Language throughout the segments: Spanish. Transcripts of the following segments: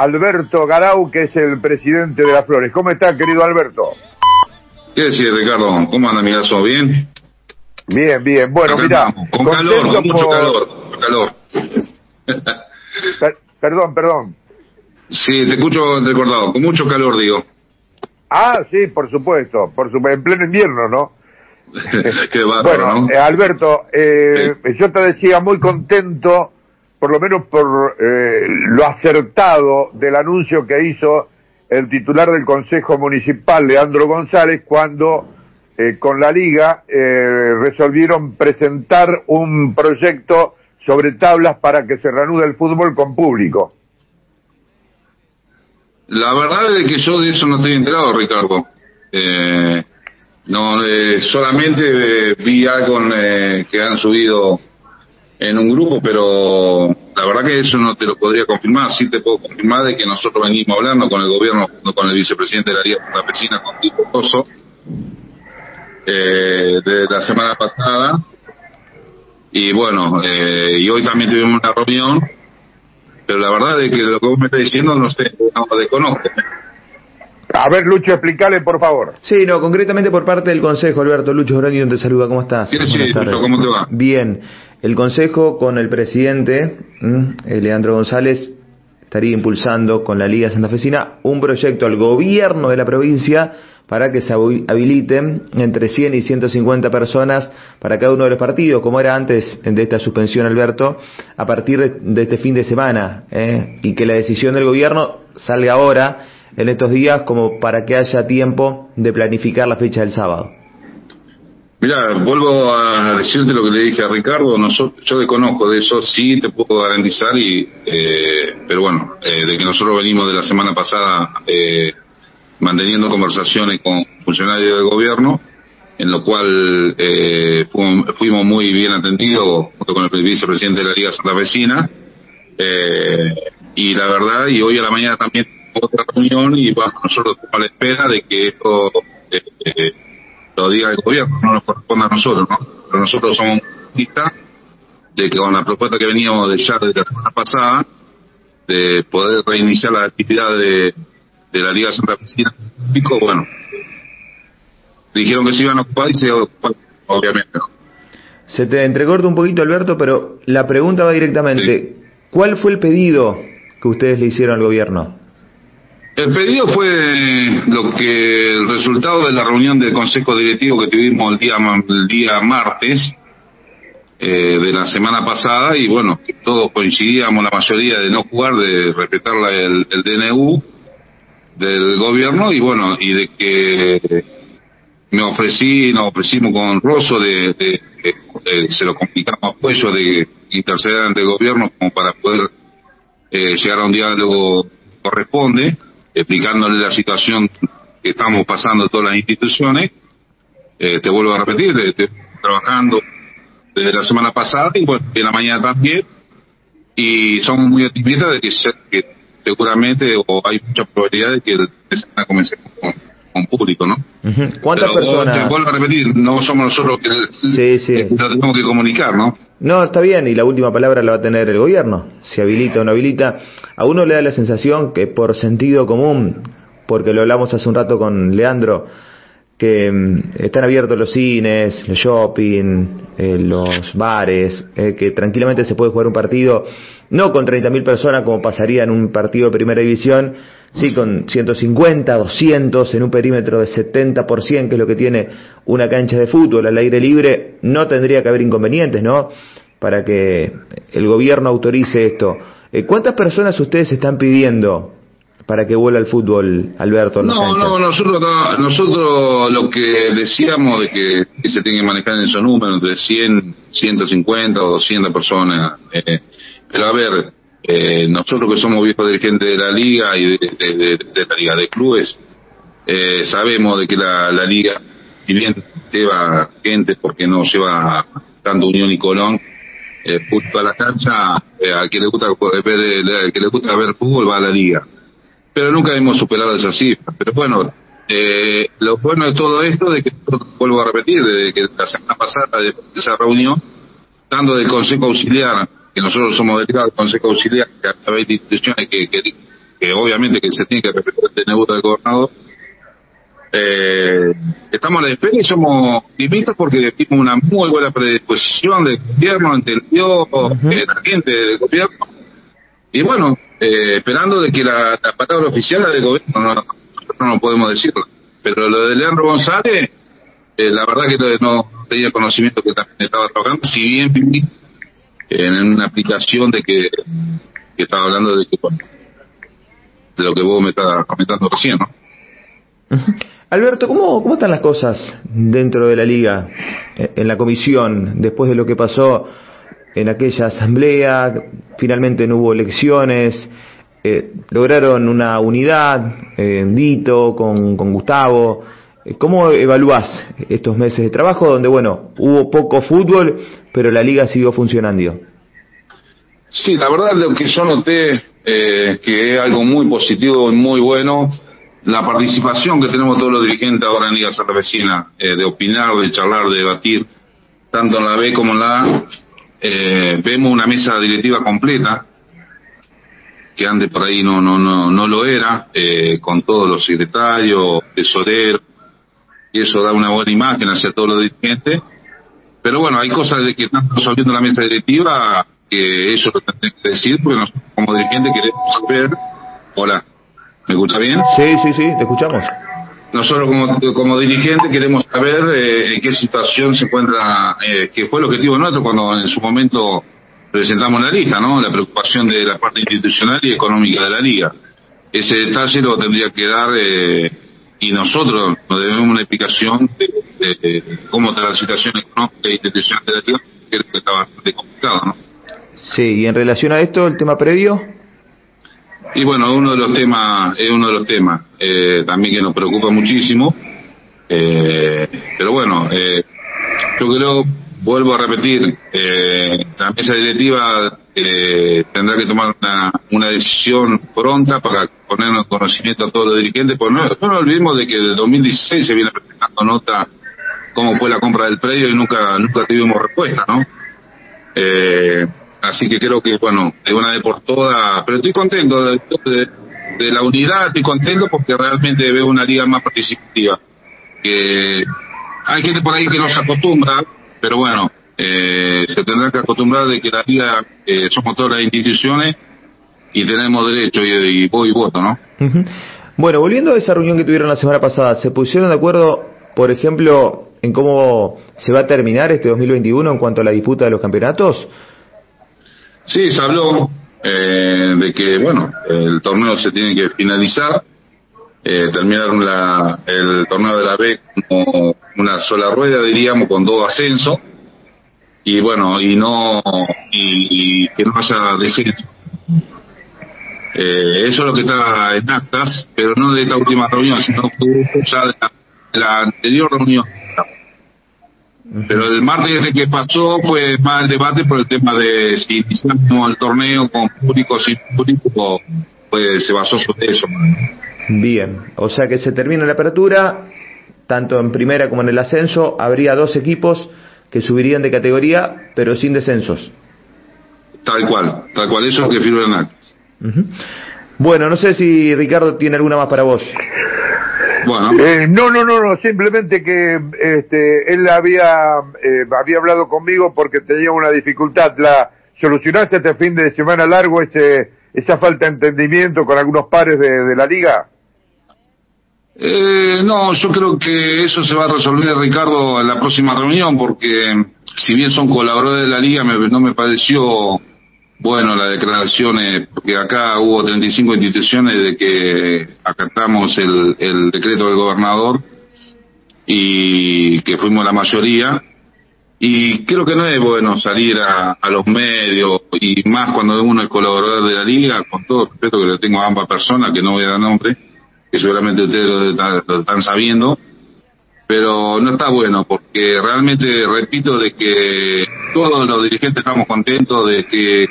Alberto Garau, que es el presidente de las Flores. ¿Cómo está, querido Alberto? ¿Qué decís, Ricardo? ¿Cómo anda, amigazo? ¿Bien? Bien, bien. Bueno, mira. Con calor, con mucho calor. calor. perdón, perdón. Sí, te escucho recordado. Con mucho calor, digo. Ah, sí, por supuesto. por supuesto En pleno invierno, ¿no? Qué bueno, eh, Alberto, eh, yo te decía muy contento, por lo menos por eh, lo acertado del anuncio que hizo el titular del Consejo Municipal, Leandro González, cuando con la Liga resolvieron presentar un proyecto sobre tablas para que se reanude el fútbol con público. La verdad es que yo de eso no estoy enterado, Ricardo. Eh, no, eh, solamente eh, vi algo eh, que han subido en un grupo, pero la verdad que eso no te lo podría confirmar. Sí te puedo confirmar de que nosotros venimos hablando con el gobierno, con el vicepresidente de la Liga Vecina, con Tito Pozo, eh, de la semana pasada. Y bueno, eh, y hoy también tuvimos una reunión, pero la verdad es que lo que vos me estás diciendo no sé, no lo desconozco. A ver, Lucho, explícale, por favor. Sí, no, concretamente por parte del Consejo, Alberto. Lucho Brandon te saluda, ¿cómo estás? Sí, sí, ¿cómo te va? Bien. El Consejo con el presidente, Leandro González, estaría impulsando con la Liga Santafesina un proyecto al gobierno de la provincia para que se habiliten entre 100 y 150 personas para cada uno de los partidos, como era antes de esta suspensión, Alberto, a partir de, este fin de semana, ¿eh? y que la decisión del gobierno salga ahora en estos días como para que haya tiempo de planificar la fecha del sábado? Mira, vuelvo a decirte lo que le dije a Ricardo, nosotros, yo desconozco de eso, sí te puedo garantizar, y eh, pero bueno, eh, de que nosotros venimos de la semana pasada eh, manteniendo conversaciones con funcionarios del gobierno, en lo cual eh, fuimos, muy bien atendidos junto con el vicepresidente de la Liga Santa Vecina, eh, y la verdad, y hoy a la mañana también otra reunión y bueno, nosotros estamos a la espera de que esto eh, eh, lo diga el gobierno, no nos corresponde a nosotros, ¿no? Pero nosotros somos optimistas de que con la propuesta que veníamos de ya de la semana pasada, de poder reiniciar la actividad de, de la Liga Santa Cristina, bueno, dijeron que se iban a ocupar y se obviamente. Se te entrecorta un poquito, Alberto, pero la pregunta va directamente. ¿Cuál fue el pedido que ustedes le hicieron al gobierno? El pedido fue lo que el resultado de la reunión del Consejo Directivo que tuvimos el día, el día martes eh, de la semana pasada y bueno, todos coincidíamos, la mayoría, de no jugar, de respetar el, el DNU del gobierno y bueno, y de que me ofrecí, nos ofrecimos con Rosso de, de, se lo complicamos a Cuello de interceder ante el gobierno como para poder eh, llegar a un diálogo corresponde explicándole la situación que estamos pasando todas las instituciones. Eh, te vuelvo a repetir, estoy trabajando desde la semana pasada y bueno, en la mañana también. Y somos muy optimistas de que, seguramente o hay mucha probabilidad de que el semana comencemos con, con público, ¿no? ¿Cuántas personas? Te vuelvo a repetir, no somos nosotros que sí, sí. lo tenemos que comunicar, ¿no? No, está bien, y la última palabra la va a tener el gobierno, si habilita o no habilita. A uno le da la sensación que por sentido común, porque lo hablamos hace un rato con Leandro, que mm, están abiertos los cines, los shopping, eh, los bares, eh, que tranquilamente se puede jugar un partido, no con 30.000 personas como pasaría en un partido de primera división, sí con 150, 200 en un perímetro de 70%, que es lo que tiene una cancha de fútbol al aire libre, no tendría que haber inconvenientes, ¿no? Para que el gobierno autorice esto. Eh, ¿Cuántas personas ustedes están pidiendo para que vuelva el fútbol, Alberto? No, no, nosotros, nosotros lo que decíamos de que, se tiene que manejar en esos números, de 100, 150 o 200 personas. Eh, pero a ver, eh, nosotros que somos viejos dirigentes de la liga y de, la liga de clubes, eh, sabemos de que la, liga, si bien lleva gente porque no lleva tanto Unión y Colón, eh, a la cancha, eh, al que le gusta ver, que le gusta ver fútbol va a la liga. Pero nunca hemos superado esa cifra. Pero bueno, eh, lo bueno de todo esto, de que vuelvo a repetir, de que la semana pasada de esa reunión, tanto del Consejo Auxiliar, que nosotros somos delegados del Consejo Auxiliar, que de instituciones que, que obviamente que se tiene que respetar el DNU del gobernador, eh, estamos a la espera y somos optimistas porque tuvimos una muy buena predisposición del gobierno, entendió eh, la gente del gobierno. Y bueno, eh, esperando de que la, palabra oficial del gobierno, no, nosotros no podemos decirlo. Pero lo de Leandro González, eh, la verdad que no tenía conocimiento que también estaba trabajando, si bien en una aplicación de que, que estaba hablando de, que, de lo que vos me estás comentando recién, ¿no? Alberto, ¿cómo, ¿cómo están las cosas dentro de la liga, eh, en la comisión, después de lo que pasó en aquella asamblea? Finalmente no hubo elecciones, eh, lograron una unidad, eh, Dito con, con Gustavo. Eh, ¿Cómo evalúas estos meses de trabajo donde, bueno, hubo poco fútbol, pero la liga siguió funcionando? Sí, la verdad lo que yo noté eh, que es algo muy positivo y muy bueno la participación que tenemos todos los dirigentes ahora en Liga Vecina, eh, de opinar, de charlar, de debatir, tanto en la B como en la A, eh, vemos una mesa directiva completa, que antes por ahí no, no, no, no lo era, eh, con todos los secretarios, tesoreros, y eso da una buena imagen hacia todos los dirigentes. Pero bueno, hay cosas de que están resolviendo la mesa directiva que eso lo tendré que decir, porque nosotros como dirigentes queremos saber, hola, ¿Me escucha bien? Sí, sí, sí, te escuchamos. Nosotros como, como dirigente queremos saber eh, en qué situación se encuentra, eh, que fue el objetivo nuestro cuando en su momento presentamos la lista, ¿no? La preocupación de la parte institucional y económica de la liga. Ese detalle lo tendría que dar eh, y nosotros nos debemos una explicación de, cómo está la situación económica e institucional de la liga, que está bastante complicado, ¿no? Sí, y en relación a esto, el tema previo. Y bueno, uno de los temas, es uno de los temas eh, también que nos preocupa muchísimo. Eh, pero bueno, eh, yo creo, vuelvo a repetir, eh, la mesa directiva eh, tendrá que tomar una, una decisión pronta para ponernos conocimiento a todos los dirigentes, porque no, no olvidemos de que desde 2016 se viene presentando nota cómo fue la compra del predio y nunca nunca tuvimos respuesta, ¿no? Eh, Así que creo que, bueno, de una vez por todas, pero estoy contento de, la unidad, estoy contento porque realmente veo una liga más participativa. Que hay gente por ahí que no se acostumbra, pero bueno, eh, se tendrá que acostumbrar de que la liga eh, somos todas las instituciones y tenemos derecho y, y y voto, ¿no? Bueno, volviendo a esa reunión que tuvieron la semana pasada, ¿se pusieron de acuerdo, por ejemplo, en cómo se va a terminar este 2021 en cuanto a la disputa de los campeonatos? Sí, se habló eh, de que, bueno, el torneo se tiene que finalizar, eh, terminar la, el torneo de la B como una sola rueda, diríamos, con dos ascensos, y bueno, y no, y, que no haya descenso. Eh, eso es lo que está en actas, pero no de esta última reunión, sino ya de la anterior reunión pero el martes que pasó fue más el debate por el tema de si iniciamos el torneo con público o sin público, pues se basó sobre eso. Bien, o sea que se termina la apertura, tanto en primera como en el ascenso, habría dos equipos que subirían de categoría, pero sin descensos. Tal cual, tal cual, eso es lo que firman Bueno, no sé si Ricardo tiene alguna más para vos. Bueno. Eh, no, no, no, no, simplemente que este, él había, eh, había hablado conmigo porque tenía una dificultad. ¿La solucionaste este fin de semana largo, ese, esa falta de entendimiento con algunos pares de, la liga? Eh, no, yo creo que eso se va a resolver, Ricardo, en la próxima reunión, porque si bien son colaboradores de la liga, no me pareció bueno, las declaraciones, porque acá hubo 35 instituciones de que acatamos el, el decreto del gobernador y que fuimos la mayoría. Y creo que no es bueno salir a, los medios y más cuando uno es colaborador de la liga, con todo respeto que le tengo a ambas personas, que no voy a dar nombre, que seguramente ustedes lo están sabiendo, pero no está bueno porque realmente repito de que todos los dirigentes estamos contentos de que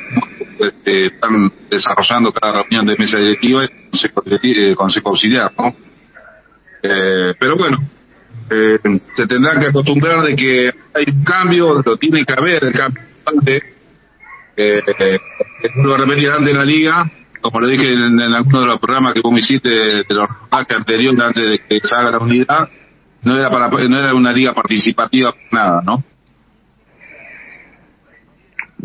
este, están desarrollando cada reunión de mesa directiva y consejo, eh, consejo auxiliar, ¿no? Eh, pero bueno, eh, se tendrá que acostumbrar de que hay un cambio, lo tiene que haber el cambio. Eh, lo repetir antes de la liga, como le dije en, alguno de los programas que vos me hiciste de los que anteriores antes de que se haga la unidad, no era para no era una liga participativa nada, ¿no?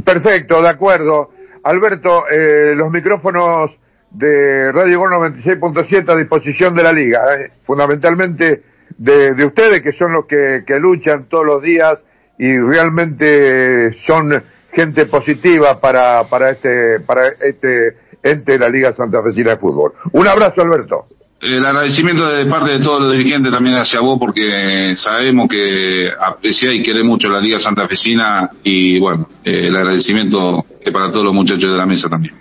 Perfecto, de acuerdo. Alberto, eh, los micrófonos de Radio Gol 96.7 a disposición de la liga, eh, fundamentalmente de, de, ustedes que son los que, que luchan todos los días y realmente son gente positiva para, para este, para este ente de la Liga Santa Fecina de Fútbol. Un abrazo, Alberto. El agradecimiento de parte de todos los dirigentes también hacia vos porque sabemos que aprecia y quiere mucho la Liga Santa Fecina y bueno, eh, el agradecimiento para todos los muchachos de la mesa también.